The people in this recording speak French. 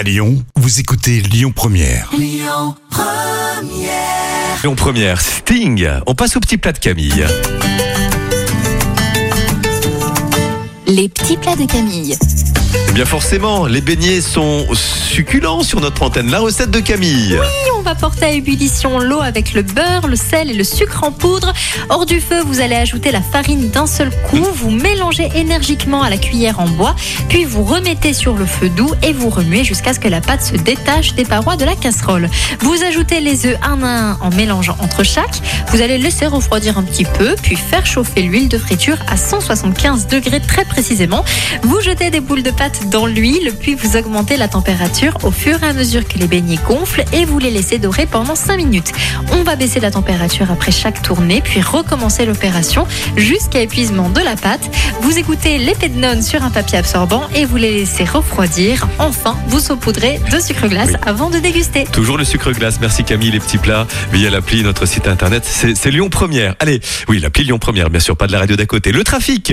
À Lyon, vous écoutez Lyon Première. Lyon Première, Sting. On passe au petit plat de Camille. Les petits plats de Camille. Eh bien forcément, les beignets sont succulents sur notre antenne. La recette de Camille. Oui, on va porter à ébullition l'eau avec le beurre, le sel et le sucre en poudre. Hors du feu, vous allez ajouter la farine d'un seul coup. Vous mélangez énergiquement à la cuillère en bois, puis vous remettez sur le feu doux et vous remuez jusqu'à ce que la pâte se détache des parois de la casserole. Vous ajoutez les œufs un à un en mélangeant entre chaque. Vous allez laisser refroidir un petit peu, puis faire chauffer l'huile de friture à 175 degrés très précisément. Vous jetez des boules de pâte dans l'huile, puis vous augmentez la température au fur et à mesure que les beignets gonflent et vous les laissez dorer pendant 5 minutes. On va baisser la température après chaque tournée, puis recommencer l'opération jusqu'à épuisement de la pâte. Vous écoutez l'épée de nonne sur un papier absorbant et vous les laissez refroidir. Enfin, vous saupoudrez de sucre glace Oui. avant de déguster. Toujours le sucre glace. Merci Camille, les petits plats via l'appli, notre site internet. C'est Lyon Première. Allez, oui, l'appli Lyon Première, bien sûr, pas de la radio d'à côté. Le trafic.